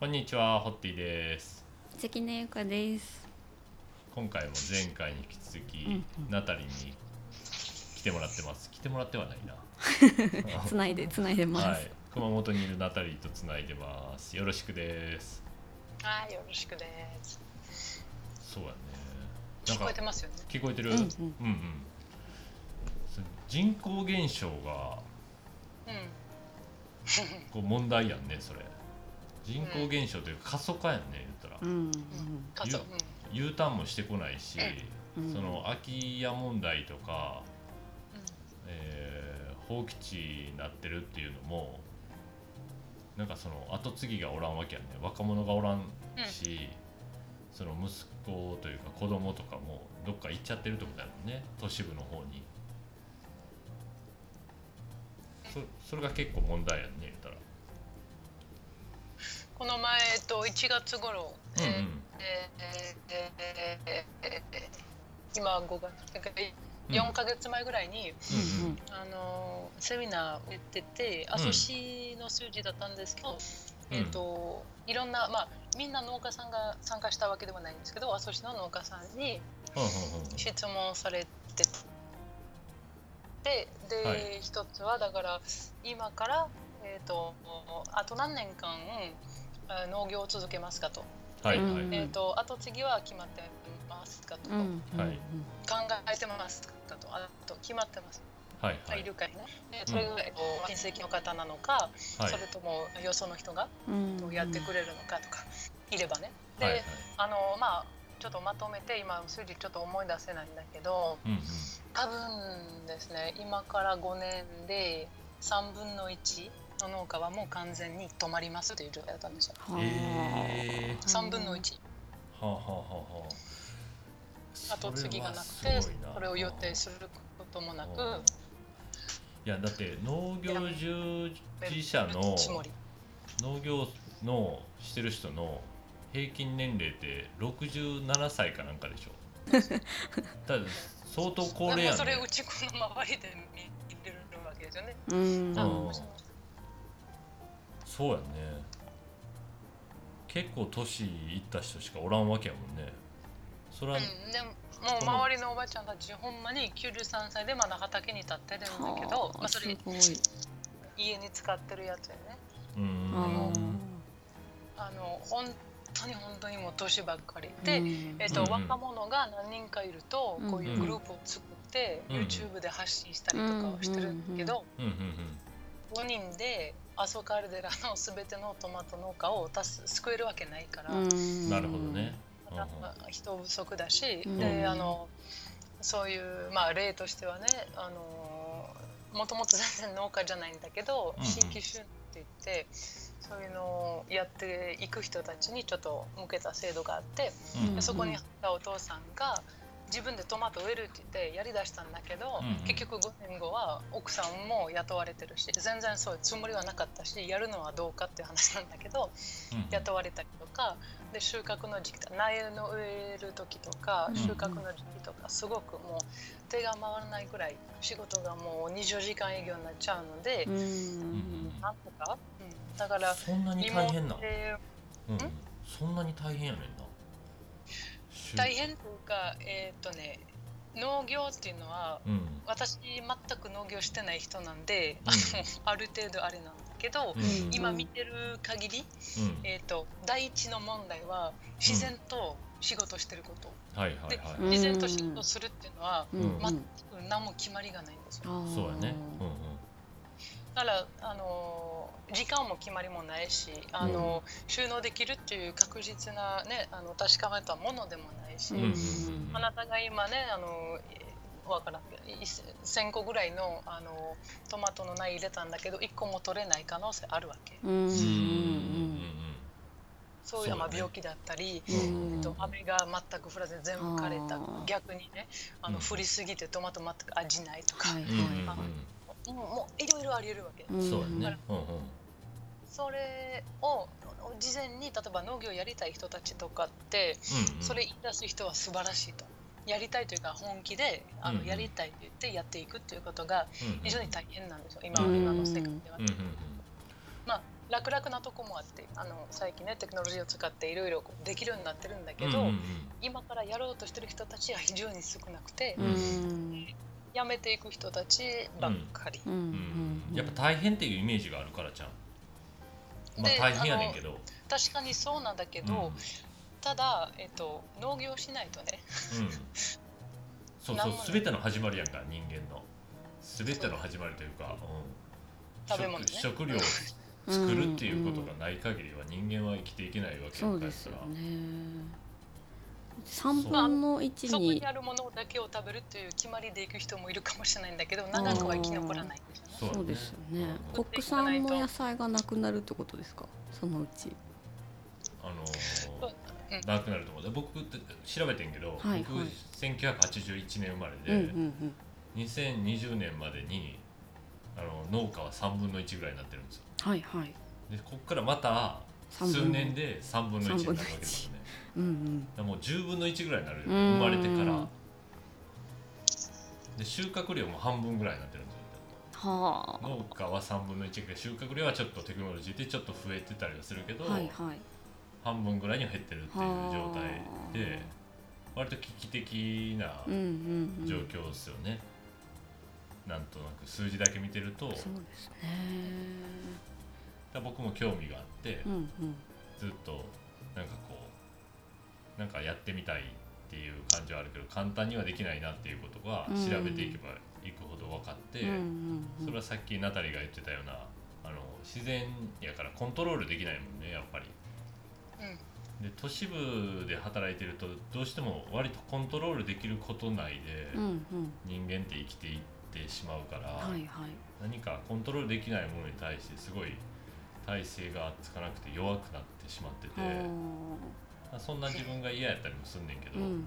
こんにちは、ホッティです。関根ゆかです。今回も前回に引き続き、うんうんナタリに来てもらってます。来てもらってはないな。つないでつないでます。はい、熊本にいるナタリとつないでます。よろしくです。はい、よろしくです。そうやね。聞こかえてますよね。聞こえてる？うんうんうんうん人口減少がうん。こう問題やんね、それ。人口減少というか過疎化やんね、言ったら。うんう。U ターンもしてこないし、うん。その空き家問題とか、うん。えー放棄地になってるっていうのもなんかその後継ぎがおらんわけやね若者がおらんし、その息子というか子供とかもどっか行っちゃってるってことやもんね。都市部の方に。そそれが結構問題やんね言ったらこの前、えっと、1月頃、うんうん。えー今5月、だから4ヶ月前ぐらいに、うんうんあのーセミナーをやってて、阿蘇市の数字だったんですけど、うんえっと、いろんな、まあ、みんな農家さんが参加したわけではないんですけど、阿蘇市の農家さんに、質問されててで、はい一つはだから今から、えー、とあと何年間あ農業を続けますかと,、はいはい、うん。えー、とあと次は決まってますかと、うん。考えてますかと。あと決まってます。はいはい。いるかいねでそれが、えっと親戚の方なのか、はい。それともよその人がうん。やってくれるのかとか、いればね。で、はいはい。あのまあちょっとまとめて今数字ちょっと思い出せないんだけど、うんうん。多分ですね今から5年で3分の1の農家はもう完全に止まりますという状態だったんですよ。はあえー。3分の1はあはあはあはあ。後継ぎがなくてごいな。これを予定することもなく。うんいやだって農業従事者の農業のしてる人の平均年齢って67歳かなんかでしょ。だから相当高齢でやんねもそれうちこの周りで見てるわけですよね、うん。うん。あそうやんね。結構年いった人しかおらんわけやもんね。それは、うん、でももう周りのおばちゃんたちほんまに93歳でまだ畑に立ってるんだけど、はあまあ、それすごい。家に使ってるやつやね。うーん。ああの本当に本当にもう年ばっかりーで、うん。えっとうん。うん若者が何人かいると、うん。こういうグループを作って、うん。YouTube で発信したりとかをしてるんだけど、うんうん5人で阿蘇カルデラの全てのトマト農家を助救えるわけないから、なるほどね。人不足だし、うん。であのそういう、まあ、例としてはねあのもともと全然農家じゃないんだけど、新規収って言ってそういうのをやっていく人たちにちょっと向けた制度があって。うんでそこに入ったお父さんが自分でトマト植えるって言ってやりだしたんだけど、うんうん。結局5年後は奥さんも雇われてるし全然そういうつもりはなかったしやるのはどうかっていう話なんだけどうん雇われたりとかで収穫の時期苗の植える時とかうん収穫の時期とかすごくもう手が回らないぐらい仕事がもう24時間営業になっちゃうので、うん。うんなんとか、うん、だからそんなに大変なうん。そんなに大変やねんな大変というかえっ、とね農業っていうのはうん。私全く農業してない人なんで、うん。あのある程度あれなんだけど、うん。今見てる限り、うん。えー、と第一の問題は自然と仕事してること、はいはいはい。うん。自然と仕事するっていうのは、全く何も決まりがないんですよ。そうやね。うんだから、あのー時間も決まりもないし、あのー収納できるっていう確実な、ね、あの確かめたものでもないし、うんうんうん。あなたが今ね、あのーわからん。けどい1000個ぐらいの、あのートマトの苗入れたんだけど1個も取れない可能性あるわけ。うんうんうんうん。そういうまあ病気だったり、うんえっと、雨が全く降らずに全部枯れた逆にねあのうん降りすぎてトマト全く味ないとか、もうもういろいろありえるわけ、いそうやね。うんうん。それを事前に例えば農業やりたい人たちとかって、うんうん。それ言い出す人は素晴らしいと。やりたいというか本気であの、うんうん。やりたいって言ってやっていくっていうことが非常に大変なんですよ今,、うん今の世界では。うんうん。まあ楽々なとこもあってあの最近ねテクノロジーを使っていろいろできるようになってるんだけど、うんうんうん。今からやろうとしてる人たちは非常に少なくて、うんやめていく人たちばっかり、うん。うん。やっぱ大変っていうイメージがあるからじゃん。まあで大変やねんけど。確かにそうなんだけど、ただ、えっと、農業しないとね。うん。うんそうそう全ての始まりやんか人間の。全ての始まりというか、う。ん、食べ物ね。食食料を作るっていうことがない限りは人間は生きていけないわけやそうからですよね三分の一そこににあるものだけを食べるという決まりでいく人もいるかもしれないんだけど長くは生き残らないんですよね。そうですよね。うん国産の野菜がなくなるってことですか？そのうち。あのうん。ー、なくなると思う。で僕って調べてんけど、はい僕はい1981年生まれうんで、うん。2020年までにあの農家は3分の1ぐらいになってるんですよ。うんはいはい。でここからまた数年で3分の1になるわけですよねうんうん。もう10分の1ぐらいになる。生まれてから。で収穫量も半分ぐらいになってるんですよ。はあ。農家は3分の1ぐらい収穫量はちょっとテクノロジーでちょっと増えてたりはするけど、はいはい半分ぐらいには減ってるっていう状態で割と危機的なうんうんうん。状況ですよね、なんとなく数字だけ見てると。そうですね。ら僕も興味があって、うんうん。ずっとなんかこうなんかやってみたいっていう感じはあるけど簡単にはできないなっていうことがうん。調べていけばいくほど分かって、うんうんうんそれはさっきナタリーが言ってたようなあの自然やからコントロールできないもんねやっぱり。うん。で都市部で働いてるとどうしても割とコントロールできること内で人間って生きていってしまうから、はいはい。何かコントロールできないものに対してすごい体勢がつかなくて弱くなってしまってて、はそんな自分が嫌やったりもすんねんけど、あうん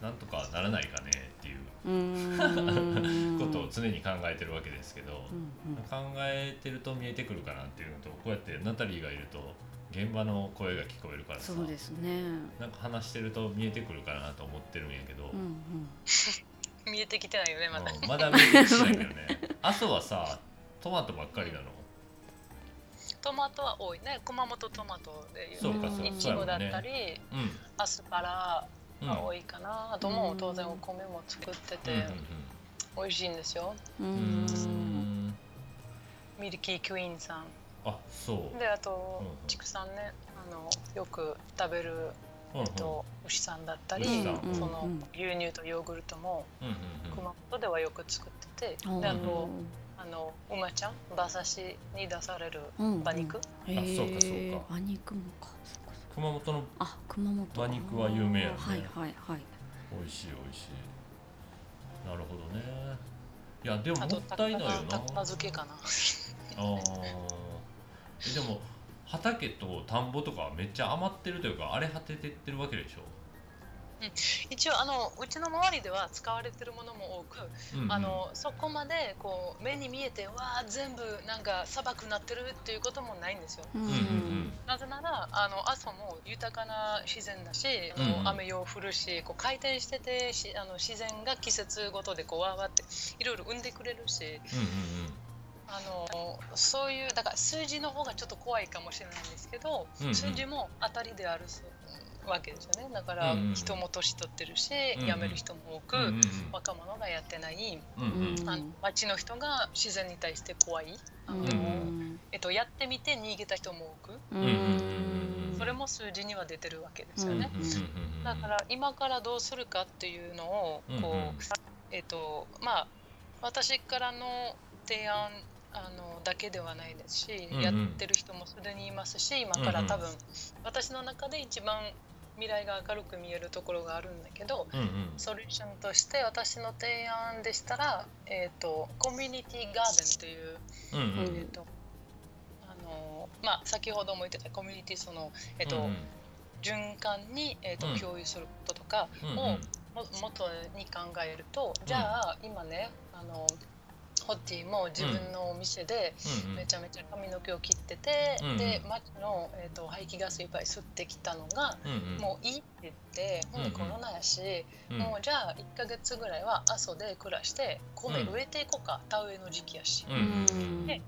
なんとかならないかねっていうことを常に考えてるわけですけど、うんうん。考えてると見えてくるかなっていうのとこうやってナタリーがいると現場の声が聞こえるからさそうですね。なんか話してると見えてくるかなと思ってるんやけど、うんうん。見えてきてないよねまだ、うんまだ見えてきてないよね。阿蘇 はさトマトばっかりなの？トマトは多いね。熊本トマトでいうそうかそういちごだったり、うんアスパラうん。が多いかな、あともう当然お米も作ってて、うんうん美味しいんですよ。うミルキークイーンさん。あそう。であとうんうん。畜産ね。あのよく食べる、うんうん。えっと、牛さんだったり、牛さん。うんそのうん。牛乳とヨーグルトもうんうん熊本ではよく作ってて、うん。であとあの馬ちゃん馬刺しに出されるうん馬肉、へえそうかそうか。馬肉もか。熊本のあ熊本。馬肉は有名やね。はいはいはい。美味しい美味しい。なるほどね。いやでももったいないよな。高菜漬けかなあーえでも畑と田んぼとかはめっちゃ余ってるというか荒れ果ててってるわけでしょ、一応あのうちの周りでは使われてるものも多く、うんうん。あのそこまでこう目に見えてわあ全部なんか砂漠になってるっていうこともないんですよ。うん。うんうんなぜならあの阿蘇も豊かな自然だし、あうんうん。の雨よ降るしこう回転しててしあの自然が季節ごとでこうわーわーっていろいろ生んでくれるしうんうん。あのそういうだから数字の方がちょっと怖いかもしれないんですけど、うんうん。数字も当たりであるそうわけですよね。だから人も年取ってるし、うんうん。辞める人も多く、うんうん若者がやってないうんあの町の人が自然に対して怖い。あの、えっと、やってみて逃げた人も多くそれも数字には出てるわけですよね。だから今からどうするかっていうのをこう、えっとまあ私からの提案あのだけではないですし、うんうん。やってる人もすでにいますし今から多分、私の中で一番未来が明るく見えるところがあるんだけどうんうん。ソリューションとして私の提案でしたら、えっとコミュニティガーデンという、うんうん。えっとあのまあ、先ほども言ってたコミュニティその、えっとうん循環に、えっとうん。共有することとかうんうん。をも元に考えるとじゃあ今ねあのホッティも自分のお店でうんうん。めちゃめちゃ髪の毛を切ってて、うんうん。で街の、えー、と排気ガスいっぱい吸ってきたのが、うんうん。もういいって言ってほんでうん。うんコロナやし、うん。もうじゃあ1ヶ月ぐらいは阿蘇で暮らして米植えていこうか、田植えの時期やし、うんうん。で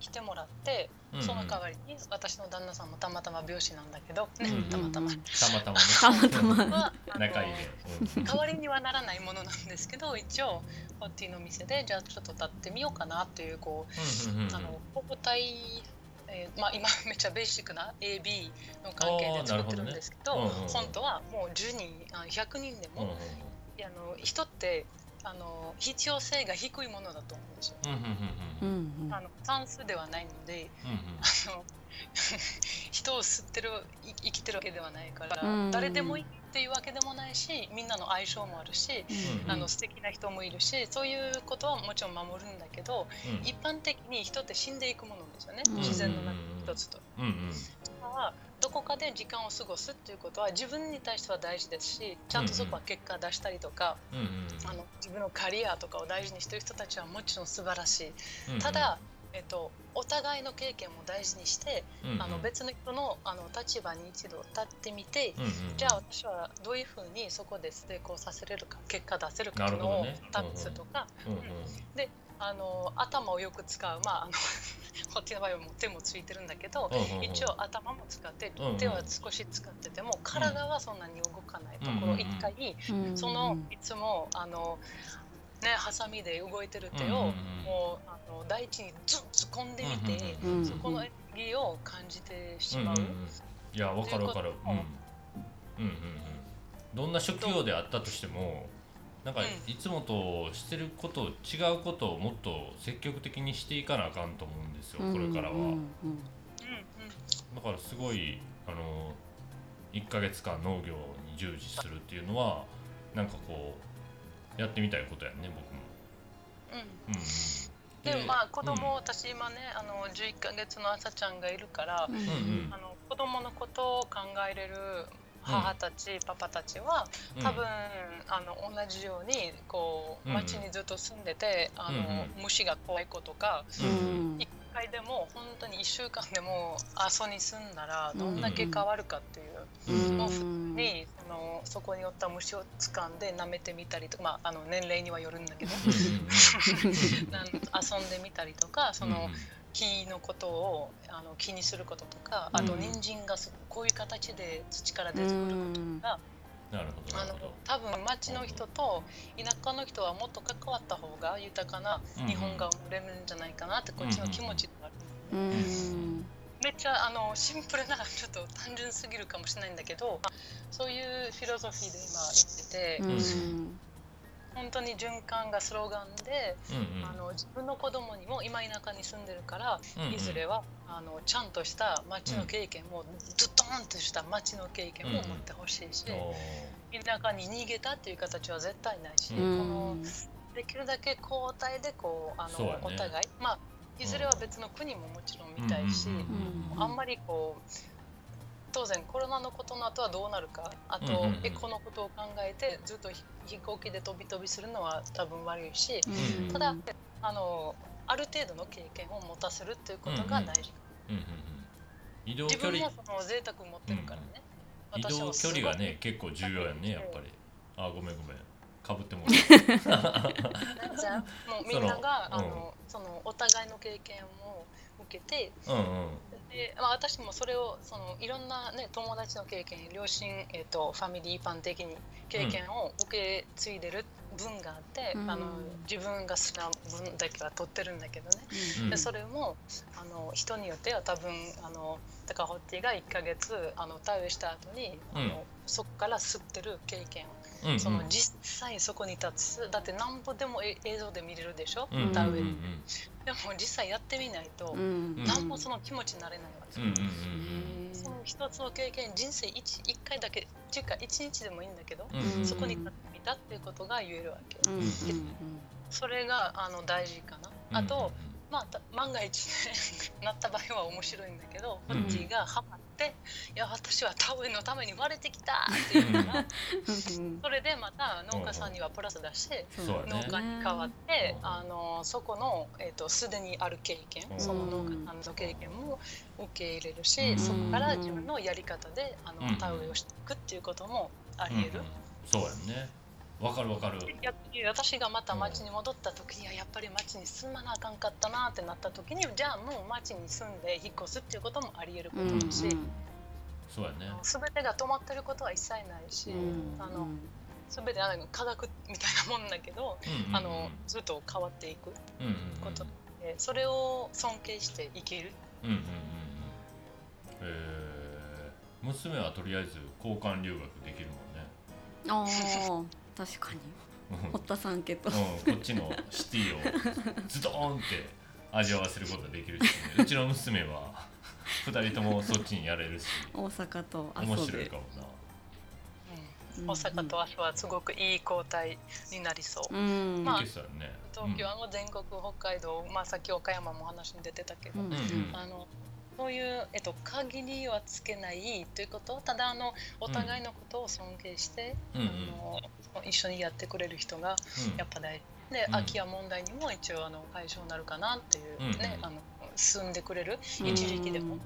来てもらって、うんうんその代わりに私の旦那さんもたまたま病死なんだけど、ねうん たまたま。たまたまね。たまたま。仲いいね、うん。代わりにはならないものなんですけど一応ホッティの店でじゃあちょっと立ってみようかなっていうこううんうんうんあの交代、えーまあ、今めっちゃベーシックな AB の関係で作ってるんですけどねうんうん。本当はもう10人あ100人でも、うんうん。いやあの人ってあの必要性が低いものだと思うんですよ。うんうんうんうん。うんあの算数ではないのでうんうん。あの 人を吸ってるい生きてるわけではないから、うん。誰でもいいっていうわけでもないしみんなの相性もあるし、うん。あの素敵な人もいるしそういうことはもちろん守るんだけど、うん。一般的に人って死んでいくものですよね、うん。自然の中の一つと。うんうん。だからどこかで時間を過ごすっていうことは自分に対しては大事ですしちゃんとそこは結果出したりとか、うんうんあの自分のキャリアとかを大事にしてる人たちはもちろん素晴らしい。うんうん。ただ、えっと、お互いの経験も大事にして、うんうん。あの別の人のあの立場に一度立ってみて、うんうんじゃあ私はどういうふうにそこで成功させれるか結果出せるかっていうのを試すとか、うんうんあの頭をよく使う。まああの こっちの場合はもう手もついてるんだけど、うんうんうん。一応頭も使ってうんうん。手は少し使ってても体はそんなに動かないところ一回うん。そのいつもあのねハサミで動いてる手をうんうんうん。もうあの大地に突っ込んでみてうんうんうんそこのエネルギーを感じてしまう。うんうんうん。いやわかるわかる。うん。うんうんうん。どんな職業であったとしてもなんかうん。いつもとしてること違うことをもっと積極的にしていかなあかんと思うんですよこれからは、うんうん。うんうん。だからすごいあの1ヶ月間農業に従事するっていうのはなんかこうやってみたいことやね僕も。うん。うんうん、でもまあ子供、私今ねあの11ヶ月の赤ちゃんがいるから、うん。うんうん。あの子供のことを考えれる母たち、パパたちはうん。多分、あの同じようにこううん。街にずっと住んでて、あのうん虫が怖い子とかうん。一回でも本当に1週間でも阿蘇に住んだらどんだけ変わるかっていう、うん。もう普通にそのそこにおった虫を掴んで舐めてみたりとか、まあ、あの年齢にはよるんだけど。なん遊んでみたりとかその木のことをあの気にすることとかあとうん人参がすこういう形で土から出てくることとか。なるほどあのなるほど。多分町の人と田舎の人はもっと関わった方が豊かな日本が生まれるんじゃないかなってこっちの気持ちがある、うん。めっちゃあのシンプルなちょっと単純すぎるかもしれないんだけどそういうフィロソフィーで今言ってて、うん本当に循環がスローガンで、うんうん。あの自分の子供にも今田舎に住んでるから、うんうん。いずれはあのちゃんとした町の経験も、ドーンとした町の経験も持ってほしいし、お田舎に逃げたっていう形は絶対ないし、うん。このできるだけ交代でこうあのね。お互い。まあいずれは別の国ももちろん見たいし、うんうんうん。うんあんまりこう当然コロナのことの後はどうなるかあと、うんうんうん。エコのことを考えてずっとひ飛行機で飛び飛びするのは多分悪いし、うん。ただあのある程度の経験を持たせるっていうことが大事、うんうんうん。移動自分距離もその贅沢持ってるからね、移動私はすごい距離がね結構重要やねやっぱり。あごめんごめん。かぶってもらう。もうみんながそのあのそのお互いの経験を受けてうんうんで、まあ、私もそれをそのいろんな、ね、友達の経験両親、えー、とファミリー一般的に経験を受け継いでる分があって、うん。あの自分が好きな分だけは取ってるんだけどね、うん。でそれもあの人によっては多分あのだからホッティが1ヶ月あの田植えした後にあの、うんそこから吸ってる経験うんうん。その実際そこに立つ。だってなんぼでもえ映像で見れるでしょ、うんうん田植え、で。も実際やってみないと、うん。なんもその気持ちになれないわけ、うんうんうんその一つの経験人生一一回だけっていうか一日でもいいんだけど、うんうんそこに立ってみたっていうことが言えるわけ、うんうんそれがあの大事かな、あと、まあた万が一ね なった場合は面白いんだけど、うんホッティがハマって「いや私は田植えのために生まれてきた!」っていうのがそれでまた農家さんにはプラスだし、そうやね。農家に代わって、うんあのそこの、えー、とすでにある経験、うん。その農家さんの経験も受け入れるし、うん。そこから自分のやり方であの、うん。田植えをしていくっていうこともあり得る、うんうん。そうやんねわかるわかる。や私がまた町に戻った時にはやっぱり町に住まなあかんかったなってなった時にじゃあもう町に住んで引っ越すっていうこともあり得ることだし、そうやね。全てが止まってることは一切ないし、あの全てあの科学みたいなもんだけど、あのずっと変わっていくことで、それを尊敬していける。うんうんうんえー、娘はとりあえず交換留学できるもんね。ああ確かに。堀田さんけど、うん、こっちのシティをズドーンって味わわせることができるし、ね、うちの娘は2人ともそっちにやれるし。大阪と面白いかもな。大阪と阿蘇はすごくいい交代になりそう。うん。まあ、東京はも全国北海道、まあ、さっき岡山も話に出てたけど、うんうん、あのそういう、えっと、限りはつけないということ？ただあのお互いのことを尊敬して、うん、あの一緒にやってくれる人がやっぱ大事。で、空き家問題にも一応あの解消になるかなっていうね、あの住んでくれる一時期でも、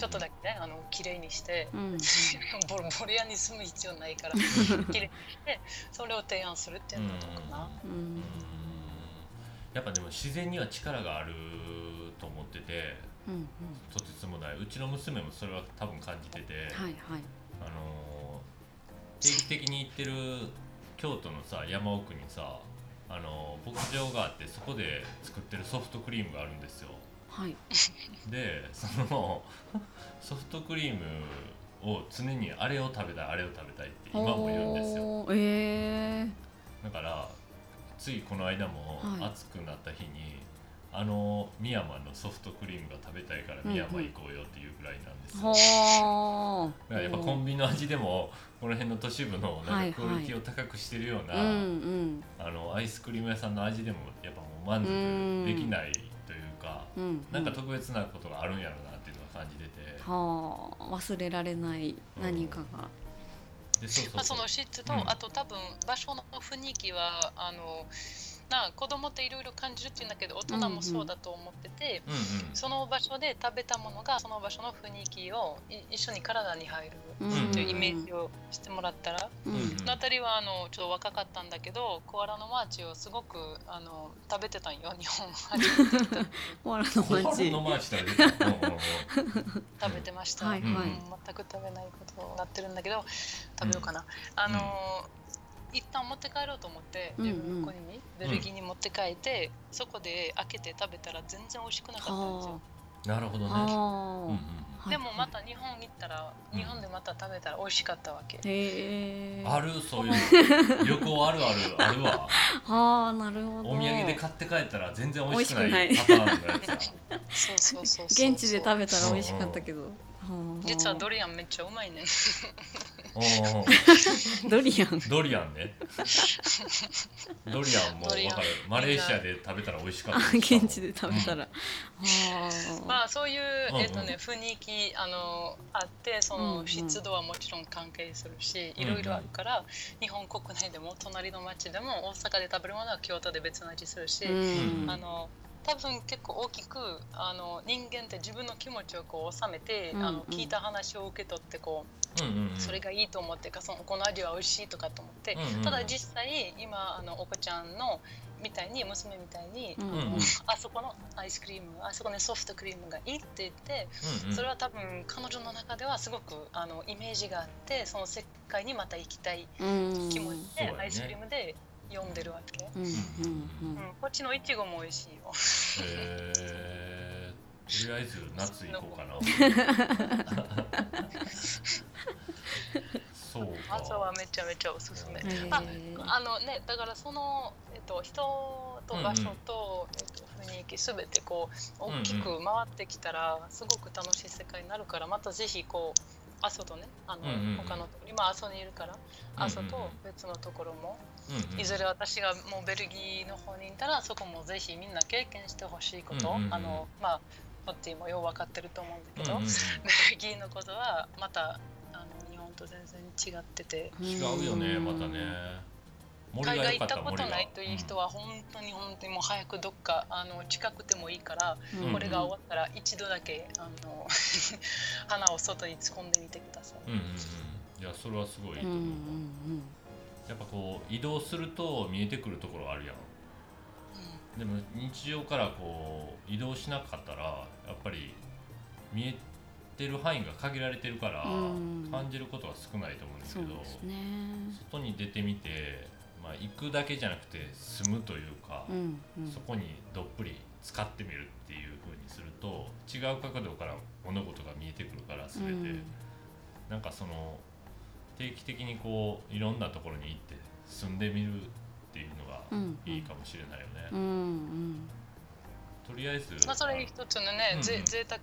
ちょっとだけねあの綺麗にして、ボロボロ屋に住む必要ないから 綺麗にしてそれを提案するっていうのはどうかな。やっぱでも自然には力があると思ってて、とてつもない。うちの娘もそれは多分感じてて、はいはい、あの定期的に行ってる京都のさ山奥にさあの牧場があってそこで作ってるソフトクリームがあるんですよ。はい、でその ソフトクリームを常にあれを食べたいあれを食べたいって今も言うんですよ。えー、だからついこの間も暑くなった日に、はい、あの深山のソフトクリームが食べたいから深山行こうよっていうぐらいなんですよ。うんうん、だからやっぱコンビニの味でもこの辺の都市部のなんかクオリティを高くしてるような、はいはい、あのアイスクリーム屋さんの味でもやっぱもう満足できないうん、なんか特別なことがあるんやろうなっていうのは感じてて、はあ、忘れられない何かが。でそうそうそう。その湿度、うん、あと多分場所の雰囲気はあのな子供っていろいろ感じるっていうんだけど大人もそうだと思ってて、うんうん、その場所で食べたものがその場所の雰囲気を一緒に体に入るというイメージをしてもらったら、うんうん、ナタリはあのちょっと若かったんだけどコアラのマーチをすごくあの食べてたんよ日本 コアラのマーチ。のマーチ食べて食べてました、はいはい、うん、全く食べないことになってるんだけど食べようかな、あの一旦持って帰ろうと思って自分ここにベルギーに持って帰って、うん、そこで開けて食べたら全然美味しくなかったんですよ。なるほどね。でもまた日本行ったら、日本でまた食べたら美味しかったわけ。へある？そういう旅行あるあるあるわ。はあなるほど。お土産で買って帰ったら全然美味しくないパターンのやつ そうそうそう現地で食べたら美味しかったけど。実はドリアンめっちゃうまいね。ドリアン。ドリアンね。ドリアンも分かる。マレーシアで食べたら美味しかった。現地で食べたら、うん、まあそういう、えーとね、雰囲気あのあってその湿度はもちろん関係するし、いろいろあるから、日本国内でも隣の町でも大阪で食べるものは京都で別の味するし、あの多分結構大きくあの人間って自分の気持ちをこう収めて、うんうん、あの聞いた話を受け取ってこう、うんうん、それがいいと思ってかそのこの味は美味しいとかと思って、うんうん、ただ実際今あのお子ちゃんのみたいに娘みたいに、うんうん、あそこのアイスクリームあそこのソフトクリームがいいって言って、うんうん、それは多分彼女の中ではすごくあのイメージがあってその世界にまた行きたい気持ちで、アイスクリームで読んでるわけ、うんうんうん、こっちのいちごも美味しいよ。へえー、とりあえず夏行こうかな。そうか。朝はめちゃめちゃおすすめ。ああのねだからその、えっと、人と場所と、うんうん、えっと、雰囲気すべてこう大きく回ってきたら、すごく楽しい世界になるからまたぜひこう阿蘇とねあの、うんうん、他のところ今阿蘇にいるから阿蘇と別のところも、うんうん、いずれ私がもうベルギーの方にいたらそこもぜひみんな経験してほしいこと、うんうん、あのまあホッティもよう分かってると思うんだけど、うんうん、ベルギーのことはまたあの日本と全然違ってて。違うよねまたね海外行ったことないという人は本当に本当にもう早くどっかあの近くてもいいから、うん、これが終わったら一度だけあの 鼻を外に突っ込んでみてください。うんうんうん、いやそれはすごいいいと思う。うんうんうん。やっぱこう移動すると見えてくるところあるやん。でも日常からこう移動しなかったらやっぱり見えてる範囲が限られてるからうん。感じることが少ないと思うんですけど、ね。外に出てみて、まあ、行くだけじゃなくて住むというか、うんうん。そこにどっぷり使ってみるっていう風にすると違う角度から物事が見えてくるから全て、うん。なんかその定期的にこういろんなところに行って住んでみるっていうのがうん。いいかもしれないよね。うんうんとりあえず、まあそれ一つのね、うんうん。ぜ贅沢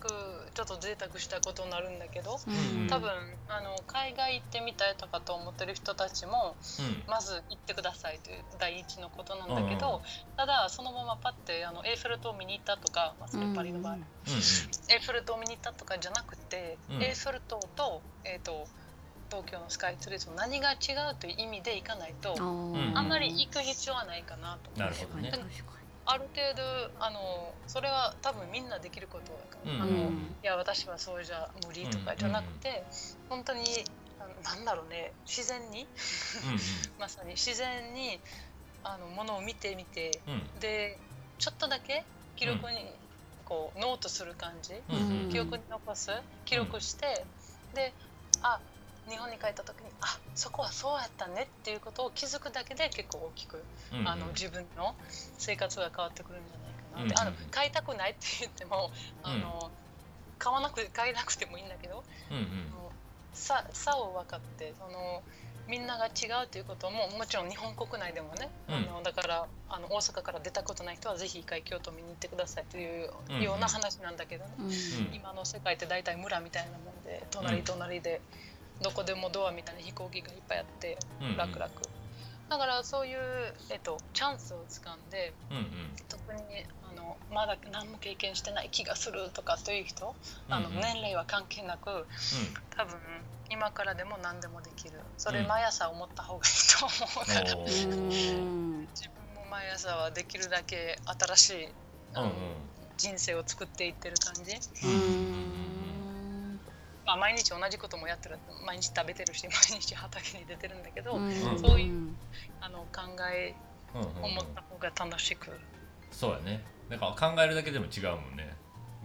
ちょっと贅沢したことになるんだけど、うん多分あの海外行ってみたいとかと思ってる人たちもうん。まず行ってくださいという第一のことなんだけど、うんうん。ただそのままパッてあのエッフェル塔を見に行ったとか、まあ、それパリの場合、うんうん。エッフェル塔を見に行ったとかじゃなくて、うん。エッフェル塔と,、えー、と東京のスカイツリーと何が違うという意味で行かないと、ああんまり行く必要はないかなと。なるほどね。確かに。確かある程度あのそれは多分みんなできることだから、うん。あのうん。いや私はそうじゃ無理とかじゃなくて、本当にあのなんだろうね。自然に。うん まさに。自然にあのものを見てみて。うん。うんでちょっとだけ記録にこうノートする感じ、うんうん記憶に残す。記録して、であ日本に帰った時にあそこはそうやったねっていうことを気づくだけで結構大きく、うんうん。あの自分の生活が変わってくるんじゃないかなって、うんうん。あの買いたくないって言ってもあの、買わなく買えなくてもいいんだけど、うんうん。あの差差を分かってそのみんなが違うということももちろん日本国内でもね、うん。あのだからあの大阪から出たことない人はぜひ一回京都見に行ってくださいといううんような話なんだけどね、にうん。今の世界って大体村みたいなもんで隣隣でどこでもドアみたいな飛行機がいっぱいあってうんうん。楽々、だからそういう、えっと、チャンスをつかんでうんうん。特にあのまだ何も経験してない気がするとかという人あのうん。うん年齢は関係なく多分今からでも何でもできる。それうん毎朝思った方がいいと思うから、おうーん。自分も毎朝はできるだけ新しいあの、うんうん。人生を作っていってる感じ、うんまあ、毎日同じこともやってる毎日食べてるし 毎日畑に出てるんだけど、うんそういうあの考えうんうんうん思った方が楽しく、そうやね。だから考えるだけでも違うもんね。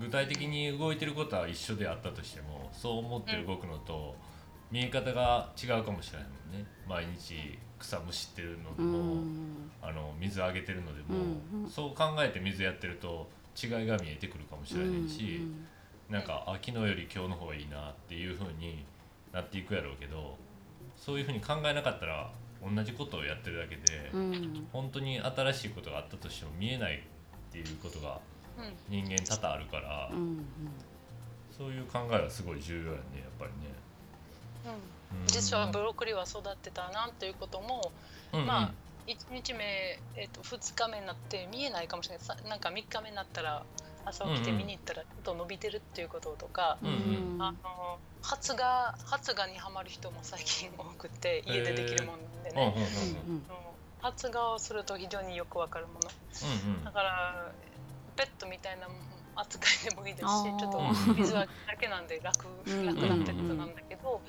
具体的に動いてることは一緒であったとしてもそう思って動くのと見え方が違うかもしれないもんね。毎日草むしってるのでうも、んあの水あげてるのでも、うんうんそう考えて水やってると違いが見えてくるかもしれないし、なんかあ昨日より今日の方がいいなっていう風になっていくやろうけどそういう風に考えなかったら同じことをやってるだけで、うん。うん本当に新しいことがあったとしても見えないっていうことがうん。人間多々あるから、うんそういう考えはすごい重要やねやっぱりね。うん。うん実はブロッコリーは育ってたなっていうことも、うんうん。まあ1日目、えー、と2日目になって見えないかもしれない。さなんか3日目になったら朝起きて見に行ったらちょっと伸びてるっていうこととか、うんうん。あの発芽発芽にはまる人も最近多くて家でできるもんなんでね、うんあの発芽をすると非常によくわかるもの。うんうん。だからペットみたいな扱いでもいいですしちょっと水はだけなんで楽うん。楽なペットなんだけど、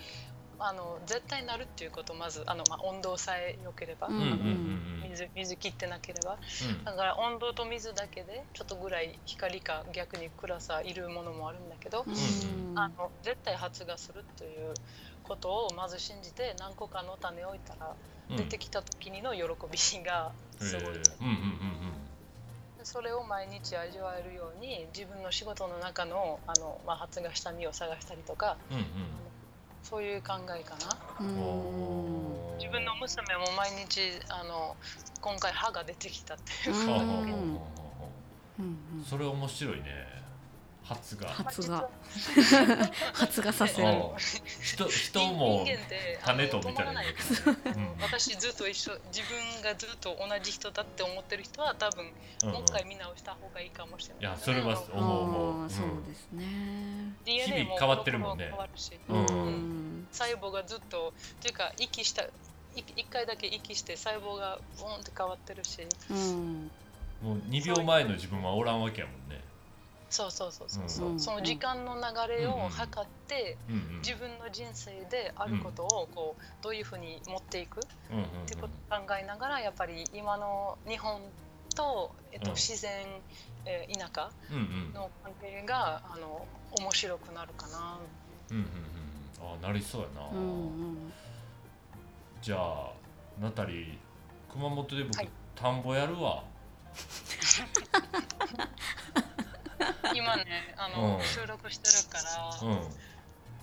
あの絶対なるっていうことまずあの、まあ、温度さえ良ければ、うんうんうんうん。あのうん水水切ってなければ。うん。だから温度と水だけでちょっとぐらい光か逆に暗さいるものもあるんだけど、うん。あの絶対発芽するということをまず信じて何個かの種を置いたらうん。出てきた時にの喜びがすごい、へー。うんうんうん。それを毎日味わえるように自分の仕事の中のあの、まあ、発芽した実を探したりとかうんうんそういう考えかな。自分の娘も毎日あの今回歯が出てきたっていう。うん。ほうほうほうほうほううん。それ面白いね。発が。発芽発芽させる。あ人人も種とみたいな。あの止まらない。うん。私ずっと一緒。自分がずっと同じ人だって思ってる人は多分うんもう一回見直した方がいいかもしれない、いやそれは思う思う。あーそうですね。DNA も日々変わってるもんね。変わるし、うん。うん細胞がずっとっていうか息したい一回だけ息して細胞がボーンって変わってるし。うん。もう2秒前の自分はおらんわけやもんね。そうそうそうそうそう、うん。その時間の流れを測って、うんうん自分の人生であることをこうどういうふうに持っていく？っうんうんうん。てことを考えながらやっぱり今の日本と、えっとうん。自然、えー田舎うんうん。の関係があの面白くなるかな。うんうんうんあなりそうやな、うんうんじゃあナタリー熊本で僕、はい。田んぼやるわ。今ねあの、うん。収録してるから、うん。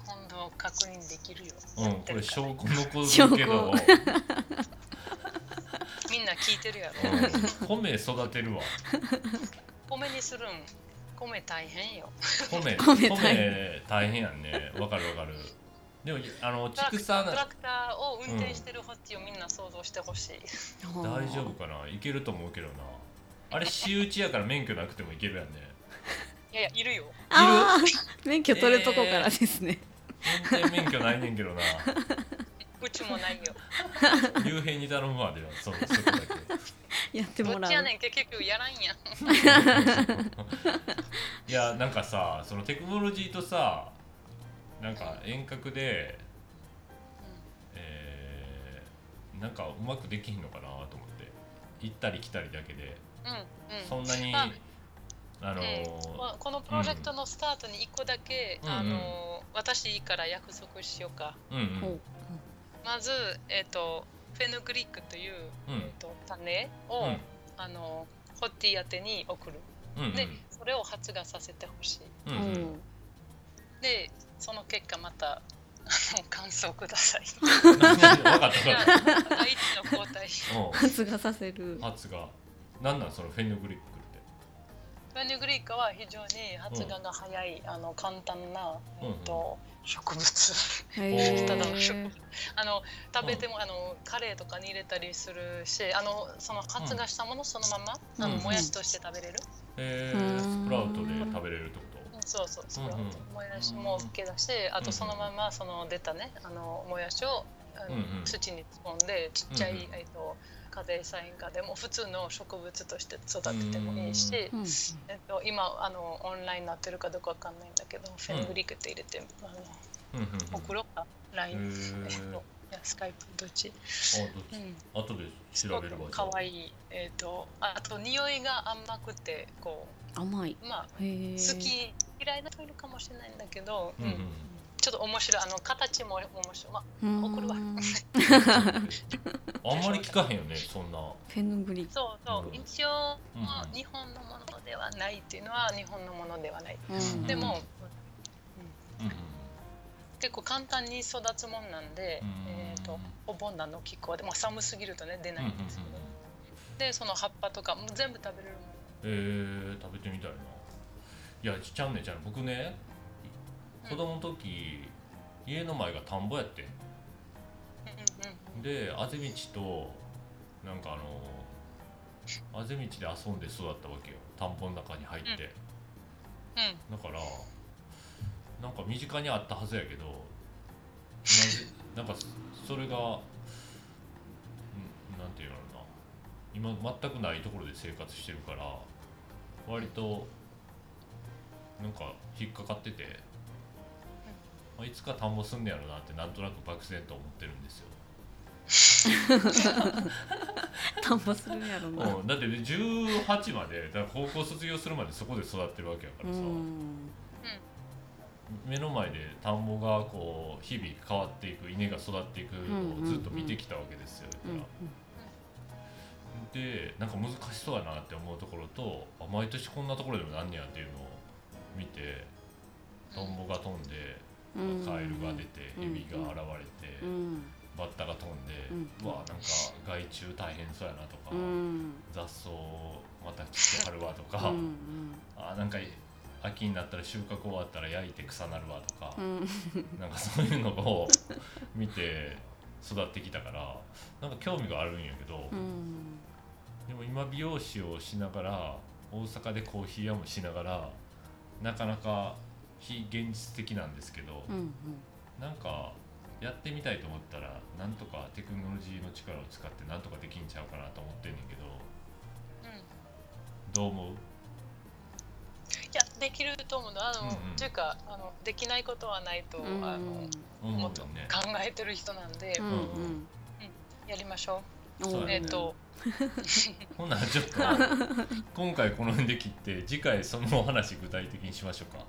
今度確認できるよ。うんこれ証拠残るけど、みんな聞いてるやろ。うん、米育てるわ。米にするん。米大変よ。米。米大米大変やんね。わかるわかるでもあの畜産トラクターを運転してるホッチをみんな想像してほしい。大大丈夫かな？いけると思うけどな。あれ私有地やから免許なくてもいけるやんね。いやいや、いるよ。あー。免許取るとこからですね、運転免許ないねんけどな。うちもないよ。竜兵に頼むわでは。そそこだけ。やってもらう。どっちやねん、結局やらんやん。いやなんかさそのテクノロジーとさなんか遠隔で、えーなんかうまくできひんのかなと思って。行ったり来たりだけで。うん、うん。そんなにああのこのプロジェクトのスタートに1個だけ、うん。あの私から約束しようか。うんうん。ほう。まず、えっ、と、フェヌグリックという、うん。えー、と種を、うん。あのホッティ宛てに送る。うんうん。で、それを発芽させてほしい。で、その結果また感想ください。分かった分かっいや第一の交代。たうん。発芽させる。発がなんなんそのフェヌグリックって。フェヌグリックは非常に発芽が早い、あの簡単な、えーと植物。へただの植ー物。あの食べても、あのカレーとかに入れたりするしあのその発芽したものそのまま、あのうん。もやしとして食べれる、えうー、ん。スプラウトで食べれるってこそうそうスプラウト、うん。うん。もやしも OK だしあとそのままその出たねあのもやしをあの、うんうん。土に突っ込んでちっちゃい、うんうん。えっと家庭菜園家でも普通の植物として育ててもいいし、うんえっと、今あのオンラインになってるかどうかわかんないんだけど、フェングリックって入れてあのとうんうんうん。送ろうか LINE、へえっー。と いやスカイプどっち、あどっち？うん、後で調べればじゃあ。可愛いえっ、とあと匂いが甘くてこ甘い。うまあ好き嫌いな人いるかもしれないんだけど、うんうん。ちょっと面白いあの形も面白い、まあ、うん。送るわ。あんまり聞かへんよねそんな。フェヌグリッそうそう、うん。一応、うんまあ日本のものではないっていうのは日本のものではない、ク、うん。でも、うん。うん結構簡単に育つもんなんで、うんえっ、とお盆なの気候で、まあ、寒すぎるとね出うんうんうんないんですけど、でその葉っぱとかも全部食べれるものえー、食べてみたいないやちゃんねちゃん。僕ねうん。子供の時家の前が田んぼやってであぜ道となんかあのあぜ道で遊んで育ったわけよ。田んぼの中に入って、うん。だからなんか身近にあったはずやけどなぜ なんかそれが、うん、なんていうのかな。今全くないところで生活してるから割となんか引っかかってて、まあ、いつか田んぼ住んねやろなってなんとなく漠然と思ってるんですよ。田んぼするんやろな。うん、だってね18までだから高校卒業するまでそこで育ってるわけやからさ、うん。目の前で田んぼがこう日々変わっていく稲が育っていくのをずっと見てきたわけですよ、うんだからでなんか難しそうやなって思うところとあ毎年こんなところでもなんねやっていうのを見てトンボが飛んでうん。カエルが出てうん。エビが現れてうん。バッタが飛んでうわなんか害虫大変そうやなとかうん。雑草また切ってはるわとかうん。あなんか秋になったら収穫終わったら焼いて草なるわとかうん。なんかそういうのを見て育ってきたからなんか興味があるんやけど、うん。でも今美容師をしながら大阪でコーヒー屋もしながらなかなか非現実的なんですけど、うんなんかやってみたいと思ったらなんとかテクノロジーの力を使ってなんとかできんちゃうかなと思ってんねんけどうん。いどう思う？やでききると思うの。あの、うんうん。というかあのできないことはないと、うんあの思もっ考えてる人なんで、うんうん。やりましょう。えっ、と、ほんならちょっと今回この辺で切って次回そのお話具体的にしましょうか。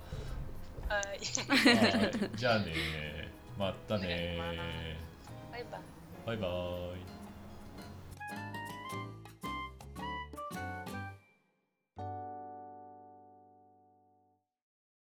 はい、はいじゃあねまたねバイバイ。バイバイ